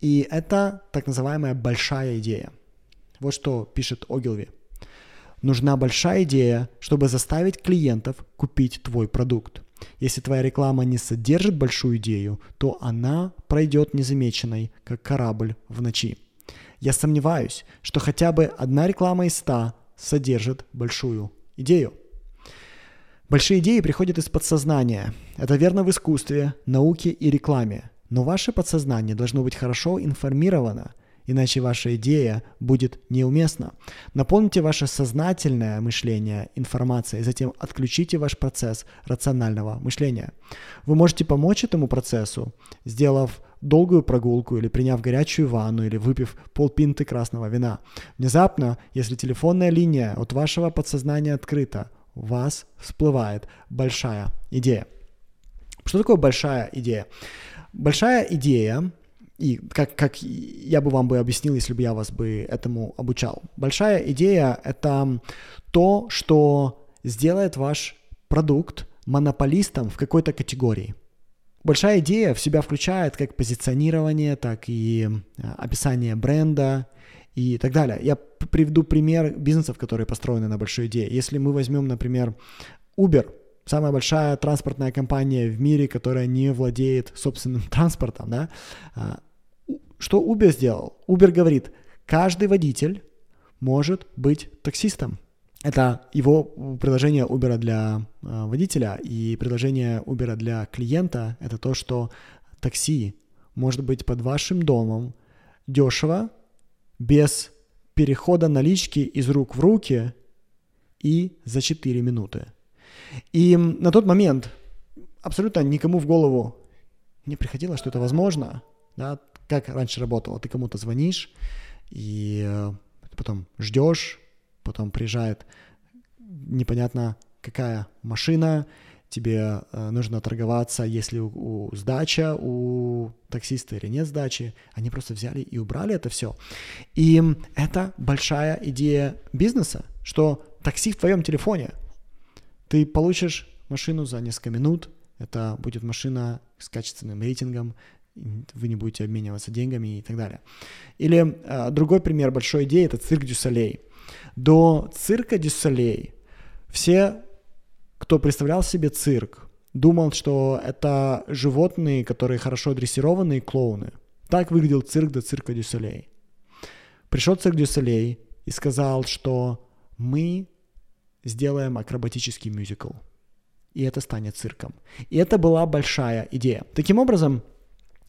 Speaker 1: И это так называемая большая идея. Вот что пишет Огилви. Нужна большая идея, чтобы заставить клиентов купить твой продукт. Если твоя реклама не содержит большую идею, то она пройдет незамеченной, как корабль в ночи. Я сомневаюсь, что хотя бы одна реклама из ста содержит большую идею. Большие идеи приходят из подсознания. Это верно в искусстве, науке и рекламе. Но ваше подсознание должно быть хорошо информировано – иначе ваша идея будет неуместна. Наполните ваше сознательное мышление информацией, затем отключите ваш процесс рационального мышления. Вы можете помочь этому процессу, сделав долгую прогулку или приняв горячую ванну или выпив полпинты красного вина. Внезапно, если телефонная линия от вашего подсознания открыта, у вас всплывает большая идея. Что такое большая идея? Большая идея и как, как я бы вам бы объяснил, если бы я вас бы этому обучал. Большая идея — это то, что сделает ваш продукт монополистом в какой-то категории. Большая идея в себя включает как позиционирование, так и а, описание бренда и так далее. Я приведу пример бизнесов, которые построены на большой идее. Если мы возьмем, например, Uber, самая большая транспортная компания в мире, которая не владеет собственным транспортом, да, а, что Uber сделал? Uber говорит, каждый водитель может быть таксистом. Это его предложение Uber для э, водителя и предложение Uber для клиента — это то, что такси может быть под вашим домом дешево, без перехода налички из рук в руки и за 4 минуты. И на тот момент абсолютно никому в голову не приходило, что это возможно. Да? Как раньше работало, ты кому-то звонишь, и э, потом ждешь, потом приезжает непонятно какая машина, тебе э, нужно торговаться, если у, у сдача у таксиста или нет сдачи. Они просто взяли и убрали это все. И это большая идея бизнеса, что такси в твоем телефоне. Ты получишь машину за несколько минут, это будет машина с качественным рейтингом, вы не будете обмениваться деньгами и так далее. Или э, другой пример большой идеи – это цирк дю Солей. До цирка дю Солей все, кто представлял себе цирк, думал, что это животные, которые хорошо дрессированные клоуны. Так выглядел цирк до цирка дю Солей. Пришел цирк дю Солей и сказал, что мы сделаем акробатический мюзикл. И это станет цирком. И это была большая идея. Таким образом,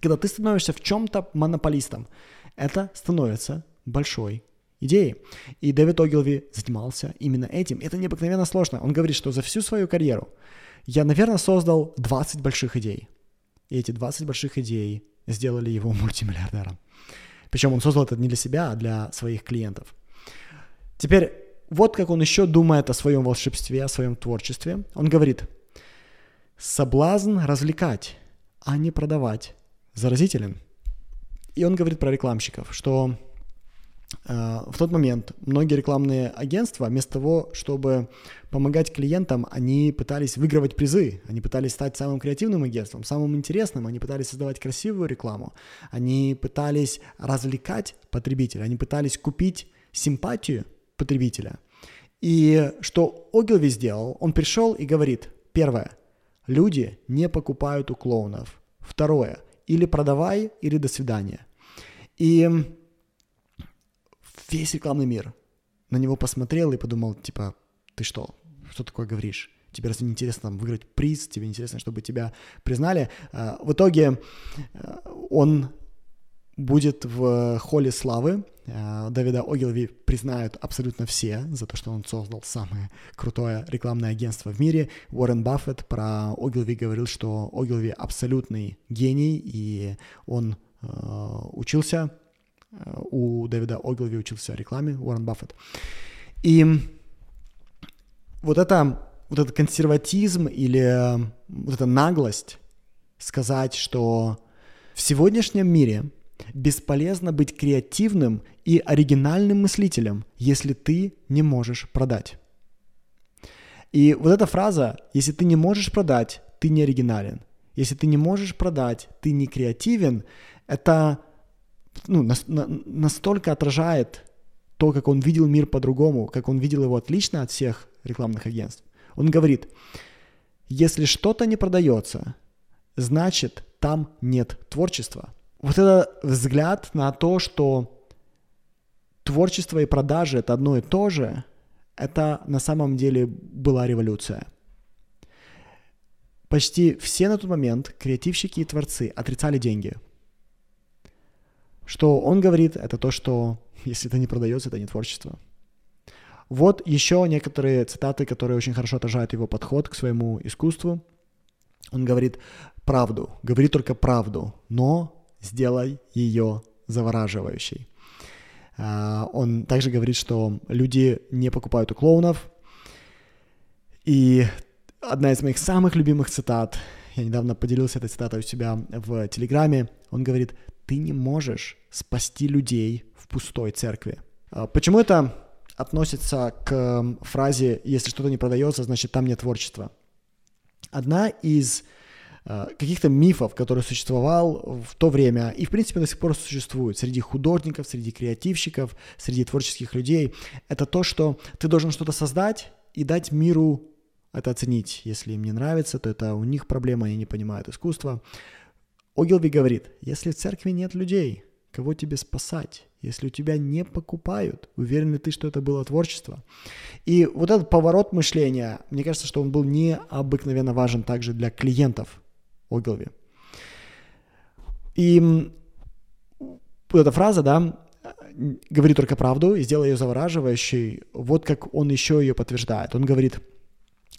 Speaker 1: когда ты становишься в чем-то монополистом, это становится большой идеей. И Дэвид Огилви занимался именно этим. Это необыкновенно сложно. Он говорит, что за всю свою карьеру я, наверное, создал 20 больших идей. И эти 20 больших идей сделали его мультимиллиардером. Причем он создал это не для себя, а для своих клиентов. Теперь, вот как он еще думает о своем волшебстве, о своем творчестве. Он говорит, соблазн развлекать, а не продавать заразителен. И он говорит про рекламщиков, что э, в тот момент многие рекламные агентства вместо того, чтобы помогать клиентам, они пытались выигрывать призы, они пытались стать самым креативным агентством, самым интересным, они пытались создавать красивую рекламу, они пытались развлекать потребителя, они пытались купить симпатию потребителя. И что Огилви сделал, он пришел и говорит, Первое. Люди не покупают у клоунов. Второе. Или продавай, или до свидания. И весь рекламный мир на него посмотрел и подумал, типа, ты что, что такое говоришь? Тебе разве не интересно там, выиграть приз? Тебе интересно, чтобы тебя признали? А, в итоге э, он будет в холле славы. А, Давида Огилви признают абсолютно все за то, что он создал самое крутое рекламное агентство в мире. Уоррен Баффет про Огилви говорил, что Огилви абсолютный гений, и он э, учился Э, у Дэвида Огилви учился рекламе, Уоррен Баффет. И вот это вот этот консерватизм или э, вот эта наглость сказать, что в сегодняшнем мире бесполезно быть креативным и оригинальным мыслителем, если ты не можешь продать. И вот эта фраза, если ты не можешь продать, ты не оригинален. Если ты не можешь продать, ты не креативен, это ну, на, на, настолько отражает то, как он видел мир по-другому, как он видел его отлично от всех рекламных агентств. Он говорит, если что-то не продается, значит там нет творчества. Вот этот взгляд на то, что творчество и продажи это одно и то же, это на самом деле была революция. Почти все на тот момент креативщики и творцы отрицали деньги – что он говорит, это то, что если это не продается, это не творчество. Вот еще некоторые цитаты, которые очень хорошо отражают его подход к своему искусству. Он говорит правду, говори только правду, но сделай ее завораживающей. А, он также говорит, что люди не покупают у клоунов. И одна из моих самых любимых цитат, я недавно поделился этой цитатой у себя в Телеграме, он говорит, ты не можешь спасти людей в пустой церкви. А, почему это относится к фразе «если что-то не продается, значит там нет творчества»? Одна из каких-то мифов, который существовал в то время и, в принципе, до сих пор существует среди художников, среди креативщиков, среди творческих людей, это то, что ты должен что-то создать и дать миру это оценить. Если им не нравится, то это у них проблема, они не понимают искусства. Огилви говорит, если в церкви нет людей, кого тебе спасать? Если у тебя не покупают, уверен ли ты, что это было творчество? И вот этот поворот мышления, мне кажется, что он был необыкновенно важен также для клиентов Огилви. И вот эта фраза, да, говори только правду и сделай ее завораживающей, вот как он еще ее подтверждает. Он говорит,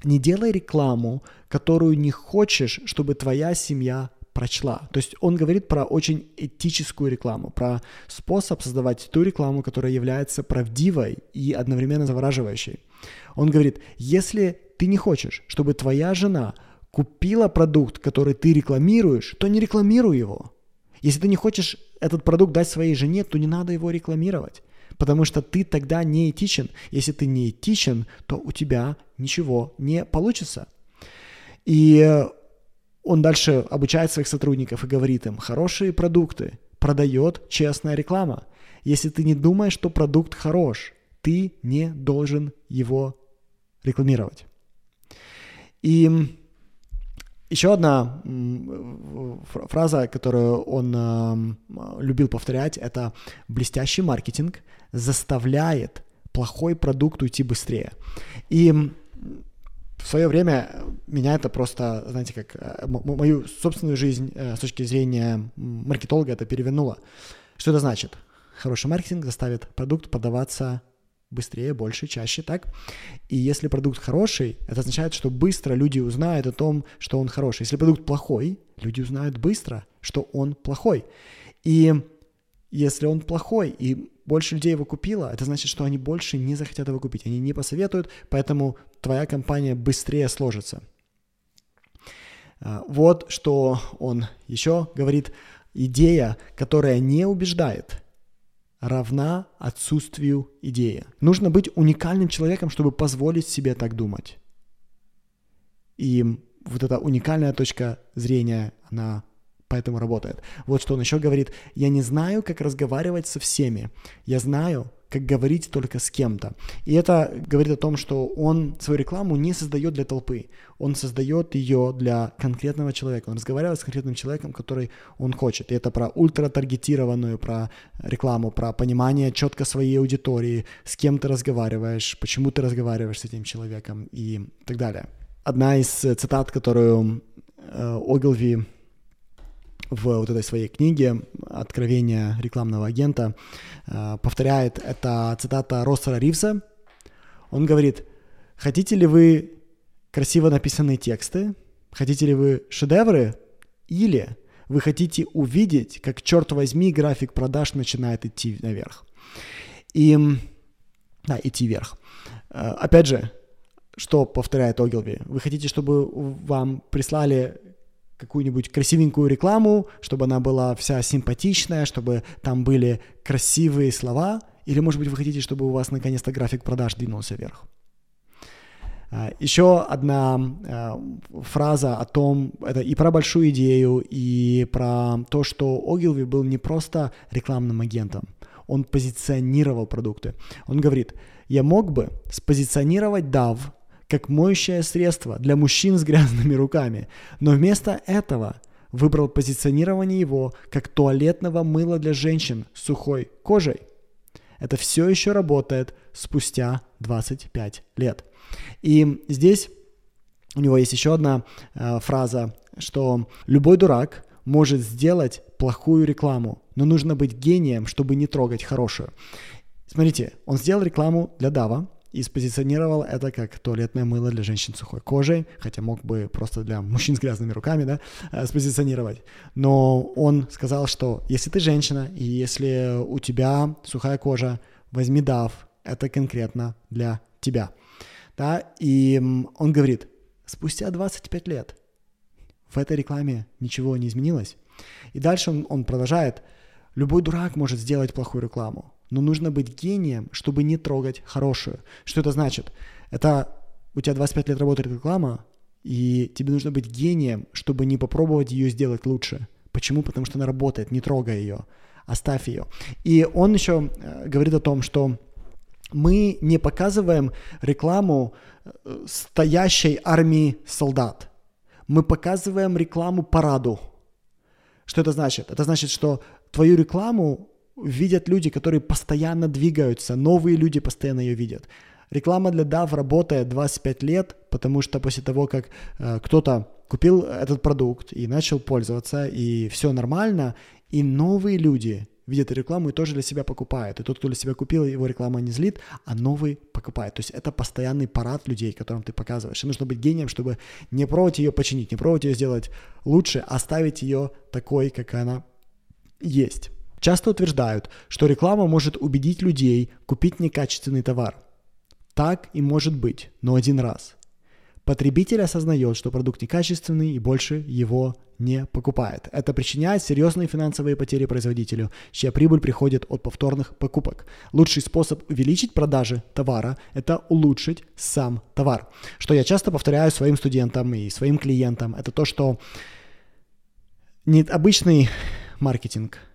Speaker 1: не делай рекламу, которую не хочешь, чтобы твоя семья прочла. То есть он говорит про очень этическую рекламу, про способ создавать ту рекламу, которая является правдивой и одновременно завораживающей. Он говорит, если ты не хочешь, чтобы твоя жена купила продукт, который ты рекламируешь, то не рекламируй его. Если ты не хочешь этот продукт дать своей жене, то не надо его рекламировать, потому что ты тогда не этичен. Если ты не этичен, то у тебя ничего не получится. И он дальше обучает своих сотрудников и говорит им, хорошие продукты продает честная реклама. Если ты не думаешь, что продукт хорош, ты не должен его рекламировать. И еще одна фраза, которую он любил повторять, это блестящий маркетинг заставляет плохой продукт уйти быстрее. И в свое время меня это просто, знаете, как э, мою собственную жизнь э, с точки зрения маркетолога это перевернуло. Что это значит? Хороший маркетинг заставит продукт продаваться быстрее, больше, чаще, так? И если продукт хороший, это означает, что быстро люди узнают о том, что он хороший. Если продукт плохой, люди узнают быстро, что он плохой. И если он плохой и больше людей его купило, это значит, что они больше не захотят его купить. Они не посоветуют, поэтому твоя компания быстрее сложится. А, вот что он еще говорит. Идея, которая не убеждает, равна отсутствию идеи. Нужно быть уникальным человеком, чтобы позволить себе так думать. И вот эта уникальная точка зрения, она поэтому работает. Вот что он еще говорит. Я не знаю, как разговаривать со всеми. Я знаю, как говорить только с кем-то. И это говорит о том, что он свою рекламу не создает для толпы, он создает ее для конкретного человека. Он разговаривает с конкретным человеком, который он хочет. И это про ультратаргетированную, про рекламу, про понимание четко своей аудитории, с кем ты разговариваешь, почему ты разговариваешь с этим человеком и так далее. Одна из цитат, которую э, Огилви в вот этой своей книге «Откровение рекламного агента» э, повторяет, это цитата Россера Ривса. Он говорит, хотите ли вы красиво написанные тексты, хотите ли вы шедевры, или вы хотите увидеть, как, черт возьми, график продаж начинает идти наверх. И, да, идти вверх. Э, опять же, что повторяет Огилви? Вы хотите, чтобы вам прислали какую-нибудь красивенькую рекламу, чтобы она была вся симпатичная, чтобы там были красивые слова, или, может быть, вы хотите, чтобы у вас наконец-то график продаж двинулся вверх. А, Еще одна а, фраза о том, это и про большую идею, и про то, что Огилви был не просто рекламным агентом, он позиционировал продукты. Он говорит, я мог бы спозиционировать DAV как моющее средство для мужчин с грязными руками, но вместо этого выбрал позиционирование его как туалетного мыла для женщин с сухой кожей. Это все еще работает спустя 25 лет. И здесь у него есть еще одна э, фраза, что любой дурак может сделать плохую рекламу, но нужно быть гением, чтобы не трогать хорошую. Смотрите, он сделал рекламу для Дава, и спозиционировал это как туалетное мыло для женщин с сухой кожей, хотя мог бы просто для мужчин с грязными руками, да, э, спозиционировать. Но он сказал, что если ты женщина, и если у тебя сухая кожа, возьми DAV, это конкретно для тебя. Да, и он говорит, спустя 25 лет в этой рекламе ничего не изменилось. И дальше он, он продолжает, любой дурак может сделать плохую рекламу, но нужно быть гением, чтобы не трогать хорошую. Что это значит? Это у тебя 25 лет работает реклама, и тебе нужно быть гением, чтобы не попробовать ее сделать лучше. Почему? Потому что она работает, не трогай ее, оставь ее. И он еще э, говорит о том, что мы не показываем рекламу э, стоящей армии солдат. Мы показываем рекламу параду. Что это значит? Это значит, что твою рекламу видят люди, которые постоянно двигаются, новые люди постоянно ее видят. Реклама для DAV работает 25 лет, потому что после того, как э, кто-то купил этот продукт и начал пользоваться, и все нормально, и новые люди видят рекламу и тоже для себя покупают. И тот, кто для себя купил, его реклама не злит, а новый покупает. То есть это постоянный парад людей, которым ты показываешь. И нужно быть гением, чтобы не пробовать ее починить, не пробовать ее сделать лучше, а оставить ее такой, как она есть. Часто утверждают, что реклама может убедить людей купить некачественный товар. Так и может быть, но один раз. Потребитель осознает, что продукт некачественный и больше его не покупает. Это причиняет серьезные финансовые потери производителю, чья прибыль приходит от повторных покупок. Лучший способ увеличить продажи товара – это улучшить сам товар. Что я часто повторяю своим студентам и своим клиентам, это то, что не обычный маркетинг –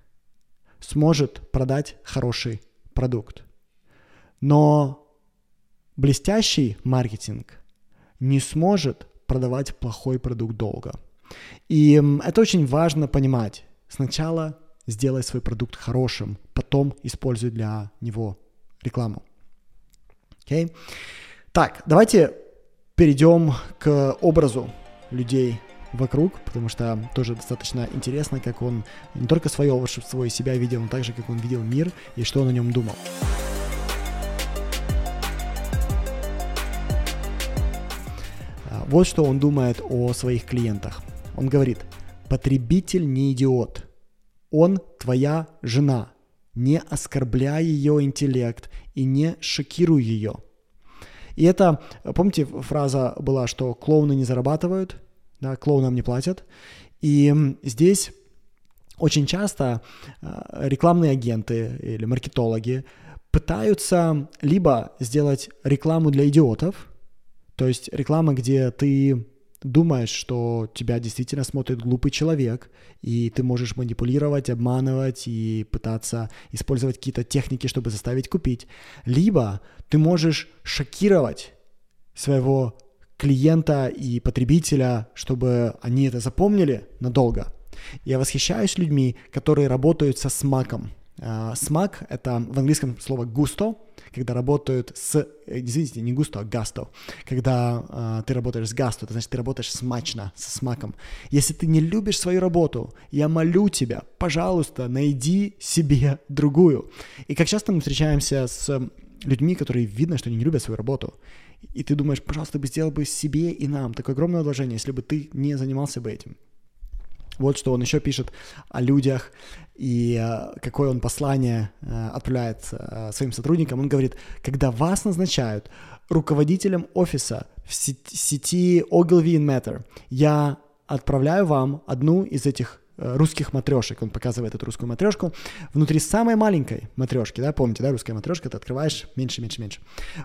Speaker 1: сможет продать хороший продукт. Но блестящий маркетинг не сможет продавать плохой продукт долго. И это очень важно понимать. Сначала сделай свой продукт хорошим, потом используй для него рекламу. Okay? Так, давайте перейдем к образу людей вокруг, потому что тоже достаточно интересно, как он не только свое волшебство и себя видел, но также как он видел мир и что он о нем думал. А, вот что он думает о своих клиентах. Он говорит, потребитель не идиот, он твоя жена, не оскорбляй ее интеллект и не шокируй ее. И это, помните, фраза была, что клоуны не зарабатывают, да, клоунам не платят. И здесь очень часто а, рекламные агенты или маркетологи пытаются либо сделать рекламу для идиотов, то есть реклама, где ты думаешь, что тебя действительно смотрит глупый человек, и ты можешь манипулировать, обманывать и пытаться использовать какие-то техники, чтобы заставить купить. Либо ты можешь шокировать своего клиента и потребителя, чтобы они это запомнили надолго. Я восхищаюсь людьми, которые работают со смаком. А, смак — это в английском слово «густо», когда работают с, э, извините, не густо, а гасто. Когда э, ты работаешь с гасто, это значит, ты работаешь смачно, со смаком. Если ты не любишь свою работу, я молю тебя, пожалуйста, найди себе другую. И как часто мы встречаемся с людьми, которые видно, что они не любят свою работу. И ты думаешь, пожалуйста, бы сделал бы себе и нам такое огромное вложение, если бы ты не занимался бы этим. Вот что он еще пишет о людях и э, какое он послание э, отправляет э, своим сотрудникам. Он говорит, когда вас назначают руководителем офиса в сети Ogilvy Matter, я отправляю вам одну из этих русских матрешек. Он показывает эту русскую матрешку. Внутри самой маленькой матрешки, да, помните, да, русская матрешка, ты открываешь меньше, меньше, меньше.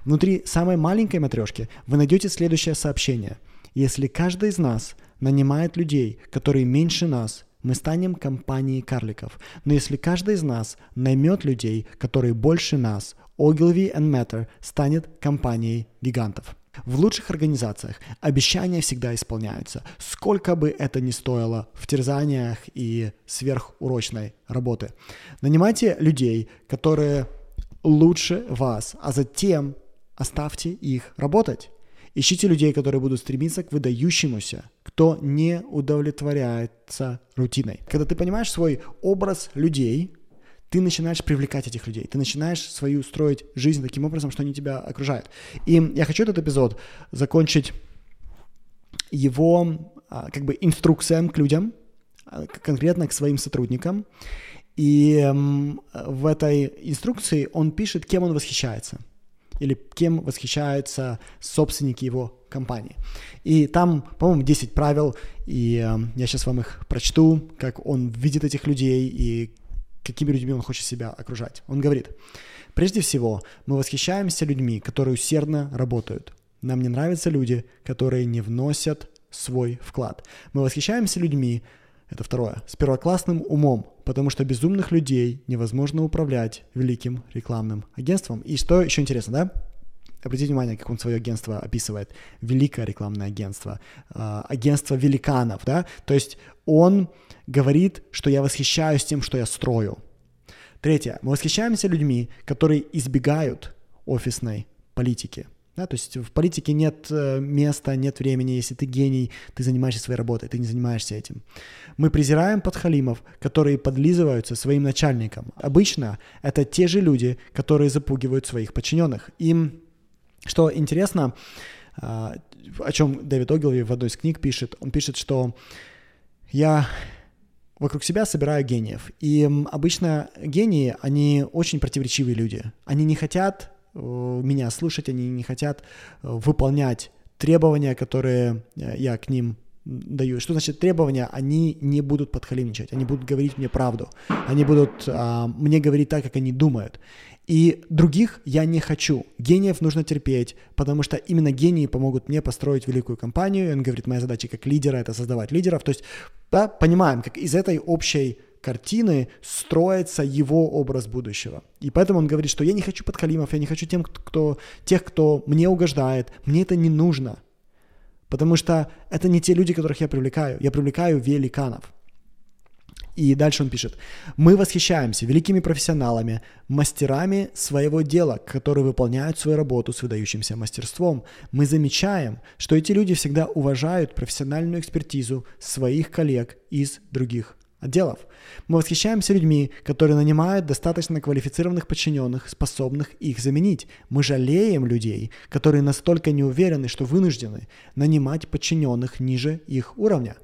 Speaker 1: Внутри самой маленькой матрешки вы найдете следующее сообщение. Если каждый из нас нанимает людей, которые меньше нас, мы станем компанией карликов. Но если каждый из нас наймет людей, которые больше нас, Ogilvy and Matter станет компанией гигантов. В лучших организациях обещания всегда исполняются, сколько бы это ни стоило в терзаниях и сверхурочной работы. Нанимайте людей, которые лучше вас, а затем оставьте их работать. Ищите людей, которые будут стремиться к выдающемуся, кто не удовлетворяется рутиной. Когда ты понимаешь свой образ людей, ты начинаешь привлекать этих людей, ты начинаешь свою строить жизнь таким образом, что они тебя окружают. И я хочу этот эпизод закончить его а, как бы инструкциям к людям, а, конкретно к своим сотрудникам. И в этой инструкции он пишет, кем он восхищается – или кем восхищаются собственники его компании. И там, по-моему, 10 правил, и э, я сейчас вам их прочту, как он видит этих людей и какими людьми он хочет себя окружать. Он говорит, прежде всего, мы восхищаемся людьми, которые усердно работают. Нам не нравятся люди, которые не вносят свой вклад. Мы восхищаемся людьми, это второе, с первоклассным умом, потому что безумных людей невозможно управлять великим рекламным агентством. И что еще интересно, да? Обратите внимание, как он свое агентство описывает. Великое рекламное агентство, э, агентство великанов, да? То есть он говорит, что я восхищаюсь тем, что я строю. Третье. Мы восхищаемся людьми, которые избегают офисной политики – да, то есть в политике нет э, места, нет времени. Если ты гений, ты занимаешься своей работой, ты не занимаешься этим. Мы презираем подхалимов, которые подлизываются своим начальникам. Обычно это те же люди, которые запугивают своих подчиненных. Им, что интересно, а, о чем Дэвид Огилви в одной из книг пишет, он пишет, что я вокруг себя собираю гениев. И обычно гении, они очень противоречивые люди. Они не хотят Э, меня слушать, они не хотят э, выполнять требования, которые э, я к ним даю. Что значит требования? Они не будут подхалимничать, они будут говорить мне правду, они будут а, мне говорить так, как они думают. И других я не хочу. Гениев нужно терпеть, потому что именно гении помогут мне построить великую компанию. И он говорит, моя задача как лидера — это создавать лидеров. То есть, да, понимаем, как из этой общей картины строится его образ будущего. И поэтому он говорит, что я не хочу подкалимов, я не хочу тем, кто, тех, кто мне угождает, мне это не нужно. Потому что это не те люди, которых я привлекаю. Я привлекаю великанов. И дальше он пишет, мы восхищаемся великими профессионалами, мастерами своего дела, которые выполняют свою работу с выдающимся мастерством. Мы замечаем, что эти люди всегда уважают профессиональную экспертизу своих коллег из других отделов. Мы восхищаемся людьми, которые нанимают достаточно квалифицированных подчиненных, способных их заменить. Мы жалеем людей, которые настолько не уверены, что вынуждены нанимать подчиненных ниже их уровня.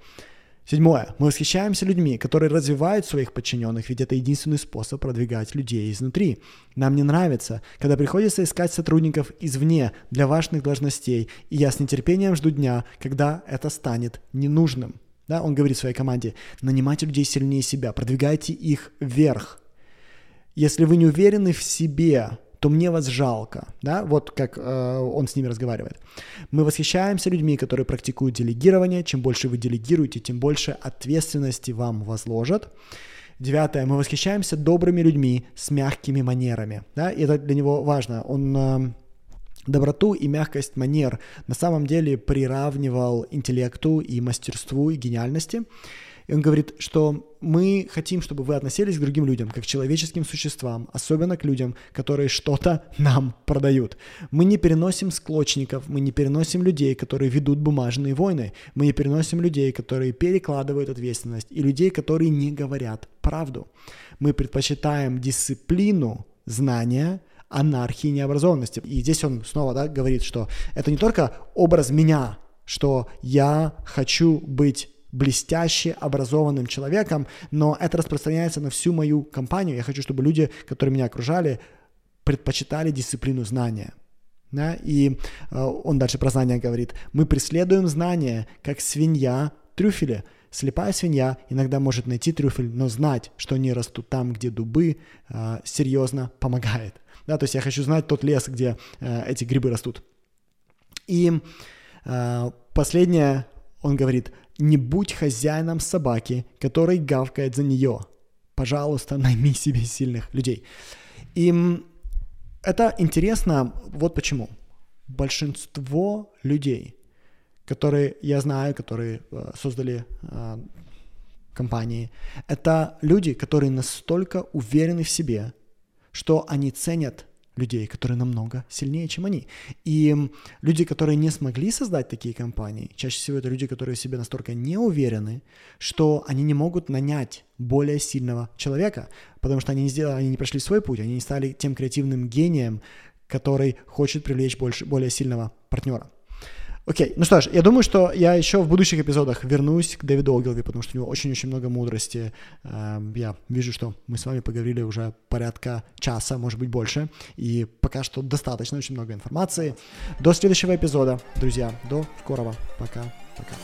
Speaker 1: Седьмое. Мы восхищаемся людьми, которые развивают своих подчиненных, ведь это единственный способ продвигать людей изнутри. Нам не нравится, когда приходится искать сотрудников извне для важных должностей, и я с нетерпением жду дня, когда это станет ненужным. Да, он говорит своей команде, нанимайте людей сильнее себя, продвигайте их вверх. Если вы не уверены в себе, то мне вас жалко, да, вот как э, он с ними разговаривает. Мы восхищаемся людьми, которые практикуют делегирование. Чем больше вы делегируете, тем больше ответственности вам возложат. Девятое. Мы восхищаемся добрыми людьми с мягкими манерами. Да? И это для него важно. Он э, доброту и мягкость манер на самом деле приравнивал интеллекту и мастерству и гениальности. И он говорит, что мы хотим, чтобы вы относились к другим людям, как к человеческим существам, особенно к людям, которые что-то нам продают. Мы не переносим склочников, мы не переносим людей, которые ведут бумажные войны, мы не переносим людей, которые перекладывают ответственность, и людей, которые не говорят правду. Мы предпочитаем дисциплину, знания, анархии, необразованности. И здесь он снова да, говорит, что это не только образ меня, что я хочу быть блестяще образованным человеком, но это распространяется на всю мою компанию. Я хочу, чтобы люди, которые меня окружали, предпочитали дисциплину знания. Да? И э, он дальше про знания говорит. Мы преследуем знания, как свинья трюфеля. Слепая свинья иногда может найти трюфель, но знать, что они растут там, где дубы, э, серьезно помогает. Да, то есть я хочу знать тот лес, где э, эти грибы растут. И э, последнее, он говорит, не будь хозяином собаки, который гавкает за нее. Пожалуйста, найми себе сильных людей. И это интересно вот почему. Большинство людей, которые я знаю, которые э, создали э, компании, это люди, которые настолько уверены в себе, что они ценят людей, которые намного сильнее, чем они. И люди, которые не смогли создать такие компании, чаще всего это люди, которые в себе настолько не уверены, что они не могут нанять более сильного человека, потому что они не сделали, они не прошли свой путь, они не стали тем креативным гением, который хочет привлечь больше, более сильного партнера. Окей, ну что ж, я думаю, что я еще в будущих эпизодах вернусь к Дэвиду Огилви, потому что у него очень-очень много мудрости. Эм, я вижу, что мы с вами поговорили уже порядка часа, может быть больше, и пока что достаточно, очень много информации. До следующего эпизода, друзья, до скорого, пока-пока.